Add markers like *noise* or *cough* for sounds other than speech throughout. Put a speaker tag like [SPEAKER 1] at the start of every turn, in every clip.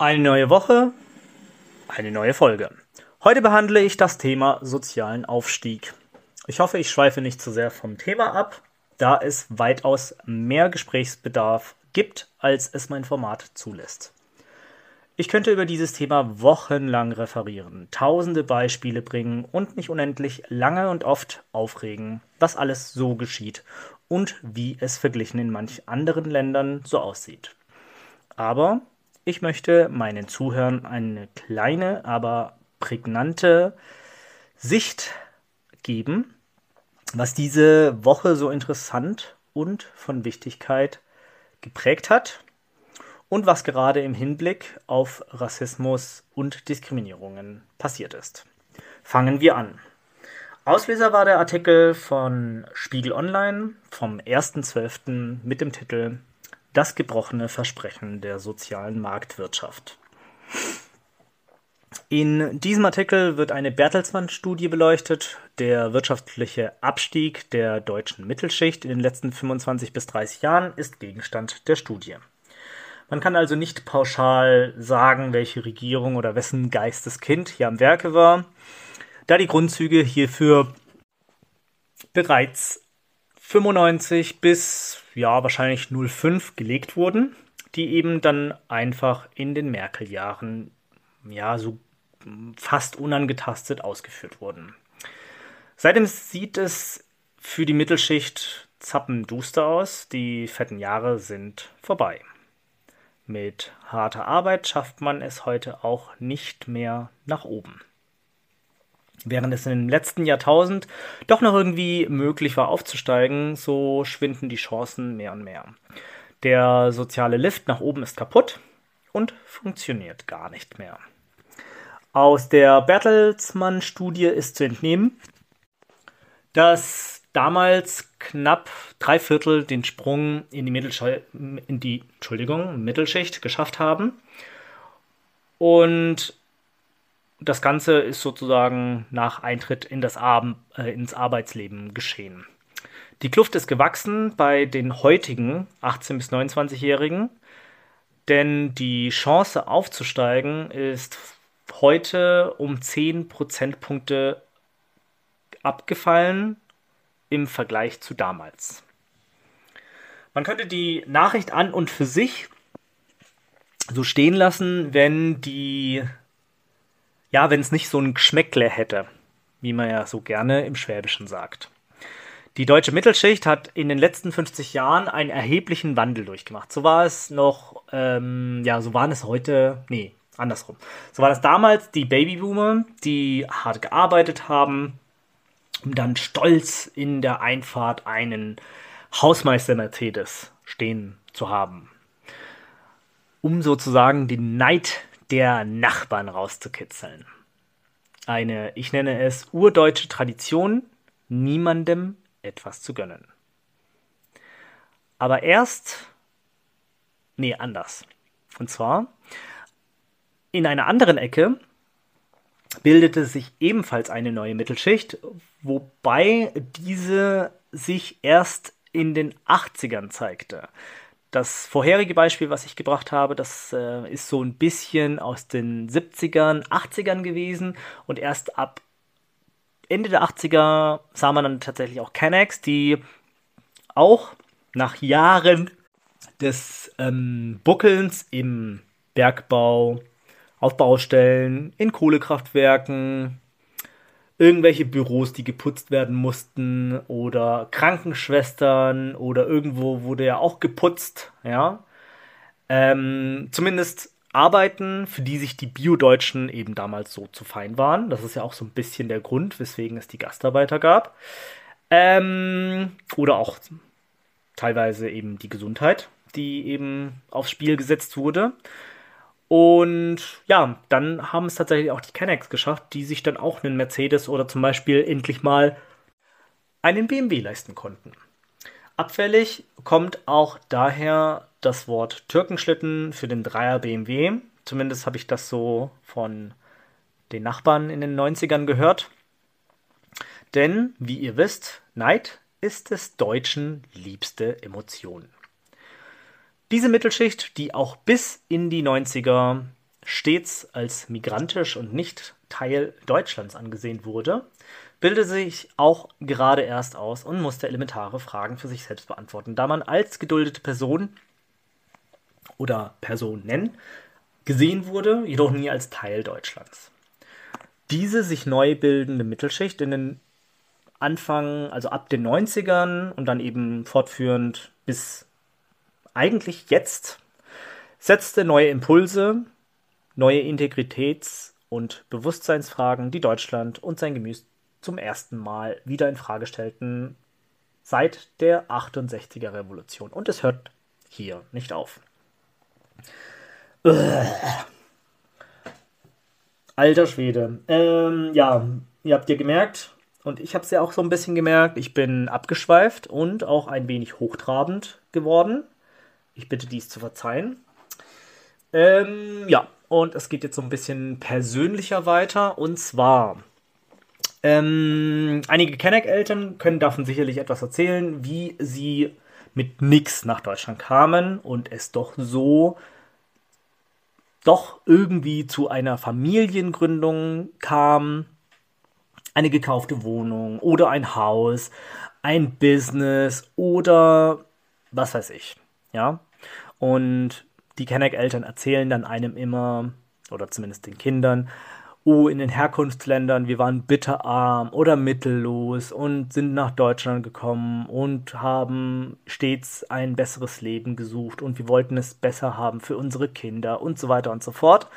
[SPEAKER 1] Eine neue Woche, eine neue Folge. Heute behandle ich das Thema sozialen Aufstieg. Ich hoffe, ich schweife nicht zu sehr vom Thema ab, da es weitaus mehr Gesprächsbedarf gibt, als es mein Format zulässt. Ich könnte über dieses Thema wochenlang referieren, tausende Beispiele bringen und mich unendlich lange und oft aufregen, was alles so geschieht und wie es verglichen in manch anderen Ländern so aussieht. Aber ich möchte meinen Zuhörern eine kleine, aber prägnante Sicht geben, was diese Woche so interessant und von Wichtigkeit geprägt hat und was gerade im Hinblick auf Rassismus und Diskriminierungen passiert ist. Fangen wir an. Auslöser war der Artikel von Spiegel Online vom 1.12. mit dem Titel das gebrochene Versprechen der sozialen Marktwirtschaft. In diesem Artikel wird eine Bertelsmann-Studie beleuchtet. Der wirtschaftliche Abstieg der deutschen Mittelschicht in den letzten 25 bis 30 Jahren ist Gegenstand der Studie. Man kann also nicht pauschal sagen, welche Regierung oder wessen Geisteskind hier am Werke war, da die Grundzüge hierfür bereits 95 bis ja wahrscheinlich 05 gelegt wurden, die eben dann einfach in den Merkel-Jahren ja so fast unangetastet ausgeführt wurden. Seitdem sieht es für die Mittelschicht zappenduster aus, die fetten Jahre sind vorbei. Mit harter Arbeit schafft man es heute auch nicht mehr nach oben. Während es im letzten Jahrtausend doch noch irgendwie möglich war aufzusteigen, so schwinden die Chancen mehr und mehr. Der soziale Lift nach oben ist kaputt und funktioniert gar nicht mehr. Aus der Bertelsmann-Studie ist zu entnehmen, dass damals knapp drei Viertel den Sprung in die, Mittelsch in die Entschuldigung, Mittelschicht geschafft haben. Und das Ganze ist sozusagen nach Eintritt in das Ar äh, ins Arbeitsleben geschehen. Die Kluft ist gewachsen bei den heutigen 18- bis 29-Jährigen, denn die Chance aufzusteigen ist heute um 10 Prozentpunkte abgefallen im Vergleich zu damals. Man könnte die Nachricht an und für sich so stehen lassen, wenn die ja, wenn es nicht so ein Geschmäckle hätte, wie man ja so gerne im Schwäbischen sagt. Die deutsche Mittelschicht hat in den letzten 50 Jahren einen erheblichen Wandel durchgemacht. So war es noch, ähm, ja, so waren es heute, nee, andersrum. So war das damals die Babyboomer, die hart gearbeitet haben, um dann stolz in der Einfahrt einen Hausmeister Mercedes stehen zu haben. Um sozusagen den Neid der Nachbarn rauszukitzeln. Eine, ich nenne es urdeutsche Tradition, niemandem etwas zu gönnen. Aber erst, nee, anders. Und zwar, in einer anderen Ecke bildete sich ebenfalls eine neue Mittelschicht, wobei diese sich erst in den 80ern zeigte. Das vorherige Beispiel, was ich gebracht habe, das äh, ist so ein bisschen aus den 70ern, 80ern gewesen. Und erst ab Ende der 80er sah man dann tatsächlich auch Canex, die auch nach Jahren des ähm, Buckelns im Bergbau, auf Baustellen, in Kohlekraftwerken, irgendwelche Büros, die geputzt werden mussten oder Krankenschwestern oder irgendwo wurde ja auch geputzt, ja. Ähm, zumindest Arbeiten, für die sich die Bio-Deutschen eben damals so zu fein waren. Das ist ja auch so ein bisschen der Grund, weswegen es die Gastarbeiter gab. Ähm, oder auch teilweise eben die Gesundheit, die eben aufs Spiel gesetzt wurde. Und ja, dann haben es tatsächlich auch die Kennex geschafft, die sich dann auch einen Mercedes oder zum Beispiel endlich mal einen BMW leisten konnten. Abfällig kommt auch daher das Wort Türkenschlitten für den Dreier BMW. Zumindest habe ich das so von den Nachbarn in den 90ern gehört. Denn, wie ihr wisst, Neid ist des Deutschen liebste Emotion. Diese Mittelschicht, die auch bis in die 90er stets als migrantisch und nicht Teil Deutschlands angesehen wurde, bildete sich auch gerade erst aus und musste elementare Fragen für sich selbst beantworten, da man als geduldete Person oder Personen gesehen wurde, jedoch nie als Teil Deutschlands. Diese sich neu bildende Mittelschicht in den Anfang, also ab den 90ern und dann eben fortführend bis eigentlich jetzt, setzte neue Impulse, neue Integritäts- und Bewusstseinsfragen, die Deutschland und sein Gemüse zum ersten Mal wieder in Frage stellten seit der 68er Revolution. Und es hört hier nicht auf. Alter Schwede. Ähm, ja, ihr habt ja gemerkt, und ich habe es ja auch so ein bisschen gemerkt, ich bin abgeschweift und auch ein wenig hochtrabend geworden. Ich bitte dies zu verzeihen. Ähm, ja, und es geht jetzt so ein bisschen persönlicher weiter. Und zwar, ähm, einige Kenneck-Eltern können davon sicherlich etwas erzählen, wie sie mit nix nach Deutschland kamen und es doch so doch irgendwie zu einer Familiengründung kam eine gekaufte Wohnung oder ein Haus, ein Business oder was weiß ich. Ja. Und die Kenneck-Eltern erzählen dann einem immer, oder zumindest den Kindern, oh, in den Herkunftsländern, wir waren bitterarm oder mittellos und sind nach Deutschland gekommen und haben stets ein besseres Leben gesucht und wir wollten es besser haben für unsere Kinder und so weiter und so fort.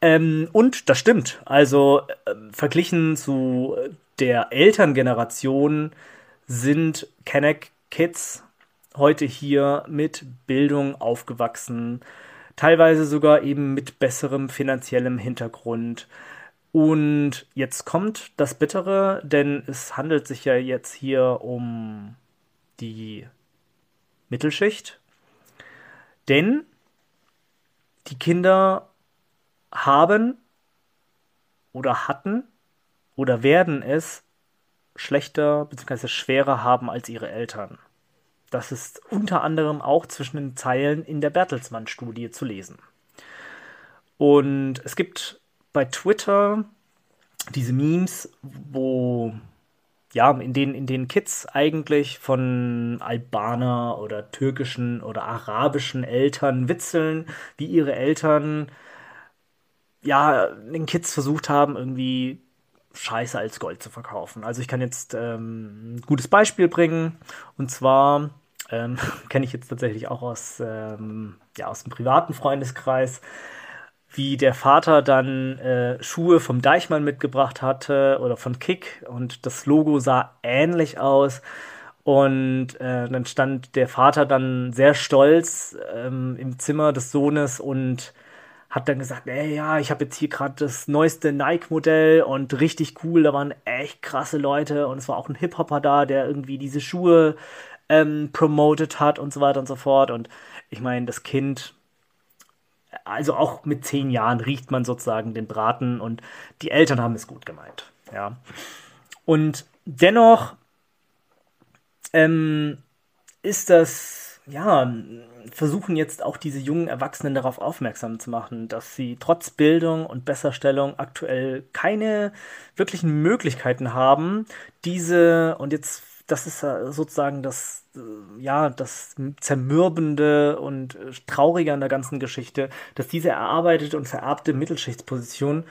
[SPEAKER 1] Ähm, und das stimmt. Also äh, verglichen zu der Elterngeneration sind Kenneck Kids heute hier mit Bildung aufgewachsen, teilweise sogar eben mit besserem finanziellem Hintergrund. Und jetzt kommt das Bittere, denn es handelt sich ja jetzt hier um die Mittelschicht. Denn die Kinder haben oder hatten oder werden es schlechter bzw. schwerer haben als ihre Eltern. Das ist unter anderem auch zwischen den Zeilen in der Bertelsmann-Studie zu lesen. Und es gibt bei Twitter diese Memes, wo ja, in denen, in denen Kids eigentlich von Albaner oder türkischen oder arabischen Eltern witzeln, wie ihre Eltern ja, den Kids versucht haben, irgendwie Scheiße als Gold zu verkaufen. Also ich kann jetzt ähm, ein gutes Beispiel bringen. Und zwar ähm, *laughs* kenne ich jetzt tatsächlich auch aus, ähm, ja, aus dem privaten Freundeskreis, wie der Vater dann äh, Schuhe vom Deichmann mitgebracht hatte oder von Kick und das Logo sah ähnlich aus. Und äh, dann stand der Vater dann sehr stolz ähm, im Zimmer des Sohnes und hat dann gesagt, ey, ja, ich habe jetzt hier gerade das neueste Nike-Modell und richtig cool, da waren echt krasse Leute und es war auch ein Hip-Hopper da, der irgendwie diese Schuhe ähm, promoted hat und so weiter und so fort. Und ich meine, das Kind, also auch mit zehn Jahren riecht man sozusagen den Braten und die Eltern haben es gut gemeint. Ja. Und dennoch ähm, ist das, ja, versuchen jetzt auch diese jungen Erwachsenen darauf aufmerksam zu machen, dass sie trotz Bildung und Besserstellung aktuell keine wirklichen Möglichkeiten haben, diese, und jetzt, das ist sozusagen das, äh, ja, das Zermürbende und äh, Traurige an der ganzen Geschichte, dass diese erarbeitete und vererbte Mittelschichtsposition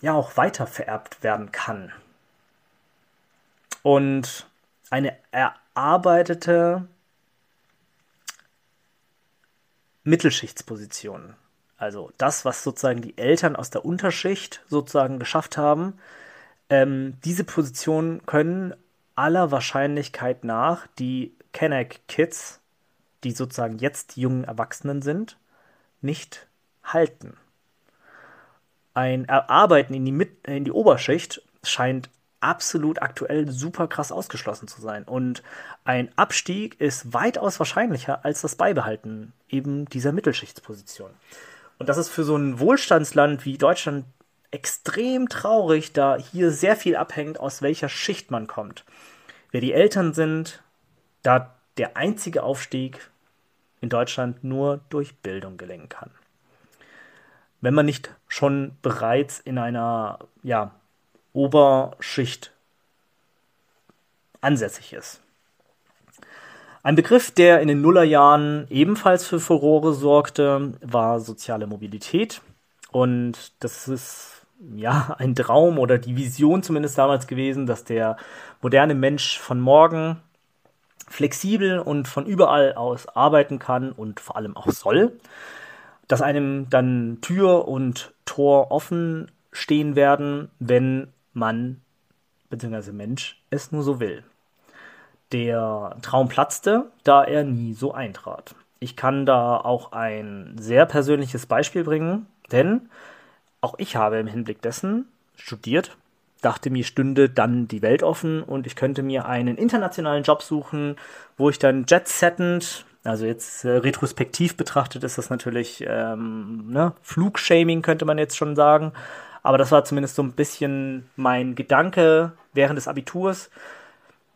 [SPEAKER 1] ja auch weiter vererbt werden kann. Und eine erarbeitete Mittelschichtspositionen. Also das, was sozusagen die Eltern aus der Unterschicht sozusagen geschafft haben, ähm, diese Positionen können aller Wahrscheinlichkeit nach die Kenneck Kids, die sozusagen jetzt die jungen Erwachsenen sind, nicht halten. Ein Erarbeiten in die, Mit in die Oberschicht scheint absolut aktuell super krass ausgeschlossen zu sein. Und ein Abstieg ist weitaus wahrscheinlicher als das Beibehalten eben dieser Mittelschichtsposition. Und das ist für so ein Wohlstandsland wie Deutschland extrem traurig, da hier sehr viel abhängt, aus welcher Schicht man kommt. Wer die Eltern sind, da der einzige Aufstieg in Deutschland nur durch Bildung gelingen kann. Wenn man nicht schon bereits in einer ja, Oberschicht ansässig ist. Ein Begriff, der in den Nullerjahren ebenfalls für Furore sorgte, war soziale Mobilität. Und das ist ja ein Traum oder die Vision zumindest damals gewesen, dass der moderne Mensch von morgen flexibel und von überall aus arbeiten kann und vor allem auch soll. Dass einem dann Tür und Tor offen stehen werden, wenn man bzw. Mensch es nur so will. Der Traum platzte, da er nie so eintrat. Ich kann da auch ein sehr persönliches Beispiel bringen, denn auch ich habe im Hinblick dessen studiert, dachte mir stünde dann die Welt offen und ich könnte mir einen internationalen Job suchen, wo ich dann jet-settend, also jetzt äh, retrospektiv betrachtet ist das natürlich ähm, ne, Flugshaming könnte man jetzt schon sagen, aber das war zumindest so ein bisschen mein Gedanke während des Abiturs,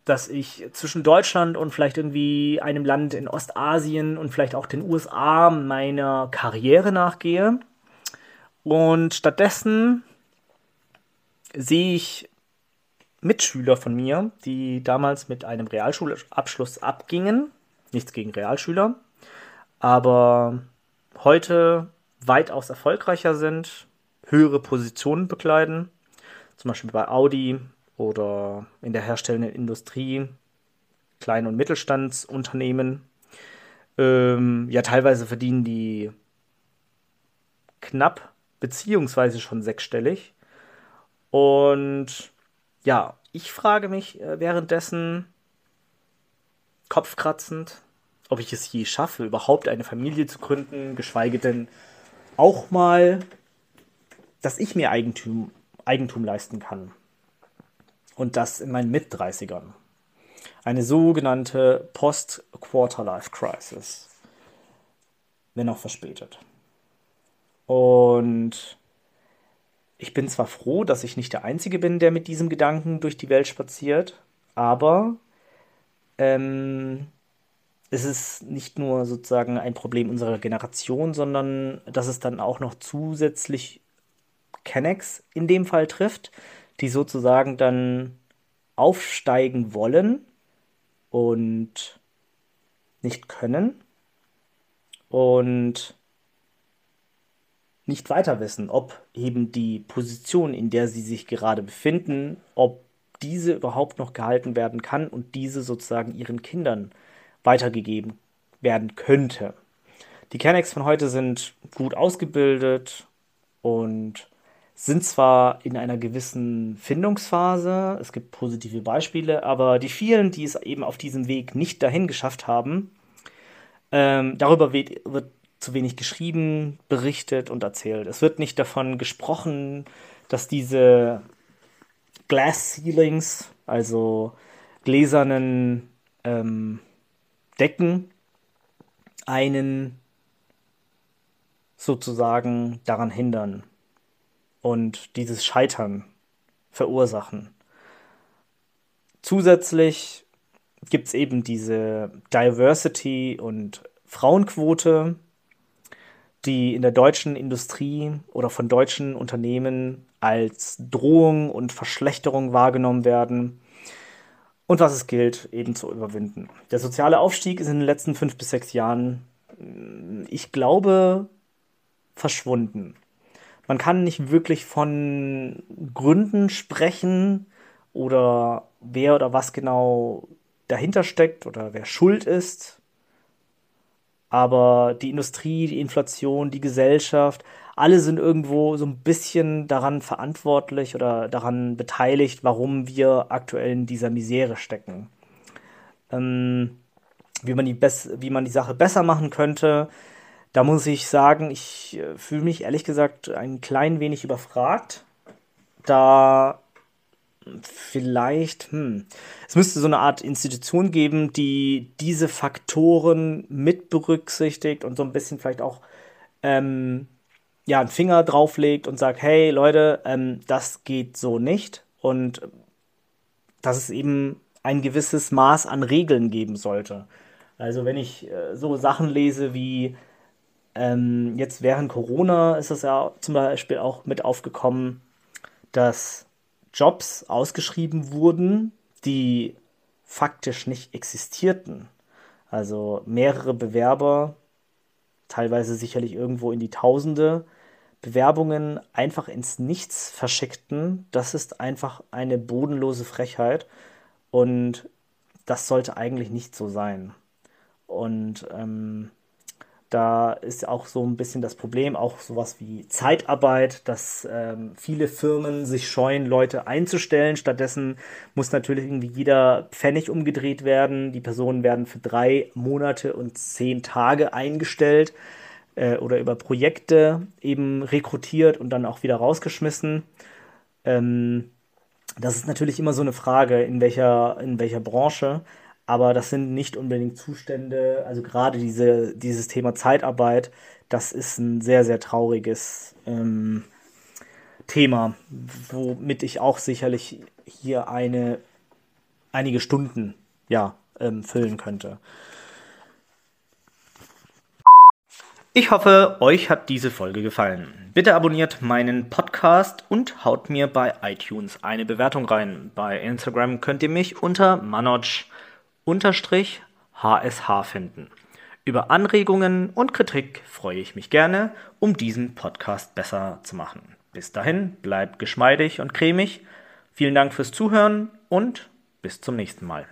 [SPEAKER 1] dass ich zwischen Deutschland und vielleicht irgendwie einem Land in Ostasien und vielleicht auch den USA meiner Karriere nachgehe. Und stattdessen sehe ich Mitschüler von mir, die damals mit einem Realschulabschluss abgingen. Nichts gegen Realschüler, aber heute weitaus erfolgreicher sind, höhere Positionen bekleiden, zum Beispiel bei Audi oder in der herstellenden Industrie, Klein- und Mittelstandsunternehmen. Ähm, ja, teilweise verdienen die knapp beziehungsweise schon sechsstellig. Und ja, ich frage mich äh, währenddessen kopfkratzend, ob ich es je schaffe, überhaupt eine Familie zu gründen, geschweige denn auch mal dass ich mir Eigentum, Eigentum leisten kann. Und das in meinen Mit-30ern. Eine sogenannte Post-Quarter-Life-Crisis. Wenn auch verspätet. Und ich bin zwar froh, dass ich nicht der Einzige bin, der mit diesem Gedanken durch die Welt spaziert, aber ähm, es ist nicht nur sozusagen ein Problem unserer Generation, sondern dass es dann auch noch zusätzlich Kennex in dem Fall trifft, die sozusagen dann aufsteigen wollen und nicht können und nicht weiter wissen, ob eben die Position, in der sie sich gerade befinden, ob diese überhaupt noch gehalten werden kann und diese sozusagen ihren Kindern weitergegeben werden könnte. Die Kennex von heute sind gut ausgebildet und sind zwar in einer gewissen Findungsphase, es gibt positive Beispiele, aber die vielen, die es eben auf diesem Weg nicht dahin geschafft haben, ähm, darüber wird, wird zu wenig geschrieben, berichtet und erzählt. Es wird nicht davon gesprochen, dass diese Glass Ceilings, also gläsernen ähm, Decken, einen sozusagen daran hindern, und dieses Scheitern verursachen. Zusätzlich gibt es eben diese Diversity und Frauenquote, die in der deutschen Industrie oder von deutschen Unternehmen als Drohung und Verschlechterung wahrgenommen werden und was es gilt eben zu überwinden. Der soziale Aufstieg ist in den letzten fünf bis sechs Jahren, ich glaube, verschwunden man kann nicht wirklich von Gründen sprechen oder wer oder was genau dahinter steckt oder wer schuld ist. Aber die Industrie, die Inflation, die Gesellschaft, alle sind irgendwo so ein bisschen daran verantwortlich oder daran beteiligt, warum wir aktuell in dieser Misere stecken. Ähm, wie man die, wie man die Sache besser machen könnte. Da muss ich sagen, ich äh, fühle mich ehrlich gesagt ein klein wenig überfragt, da vielleicht, hm, es müsste so eine Art Institution geben, die diese Faktoren mit berücksichtigt und so ein bisschen vielleicht auch ähm, ja, einen Finger drauflegt und sagt, hey Leute, ähm, das geht so nicht und dass es eben ein gewisses Maß an Regeln geben sollte. Also wenn ich äh, so Sachen lese wie ähm, jetzt während Corona ist es ja zum Beispiel auch mit aufgekommen, dass Jobs ausgeschrieben wurden, die faktisch nicht existierten. Also mehrere Bewerber, teilweise sicherlich irgendwo in die Tausende, Bewerbungen einfach ins Nichts verschickten. Das ist einfach eine bodenlose Frechheit und das sollte eigentlich nicht so sein. Und ähm, da ist auch so ein bisschen das Problem, auch sowas wie Zeitarbeit, dass ähm, viele Firmen sich scheuen, Leute einzustellen. Stattdessen muss natürlich irgendwie jeder Pfennig umgedreht werden. Die Personen werden für drei Monate und zehn Tage eingestellt äh, oder über Projekte eben rekrutiert und dann auch wieder rausgeschmissen. Ähm, das ist natürlich immer so eine Frage, in welcher, in welcher Branche aber das sind nicht unbedingt Zustände, also gerade diese, dieses Thema Zeitarbeit, das ist ein sehr, sehr trauriges ähm, Thema, womit ich auch sicherlich hier eine, einige Stunden ja, ähm, füllen könnte. Ich hoffe, euch hat diese Folge gefallen. Bitte abonniert meinen Podcast und haut mir bei iTunes eine Bewertung rein. Bei Instagram könnt ihr mich unter Manoj unterstrich HSH finden. Über Anregungen und Kritik freue ich mich gerne, um diesen Podcast besser zu machen. Bis dahin, bleibt geschmeidig und cremig. Vielen Dank fürs Zuhören und bis zum nächsten Mal.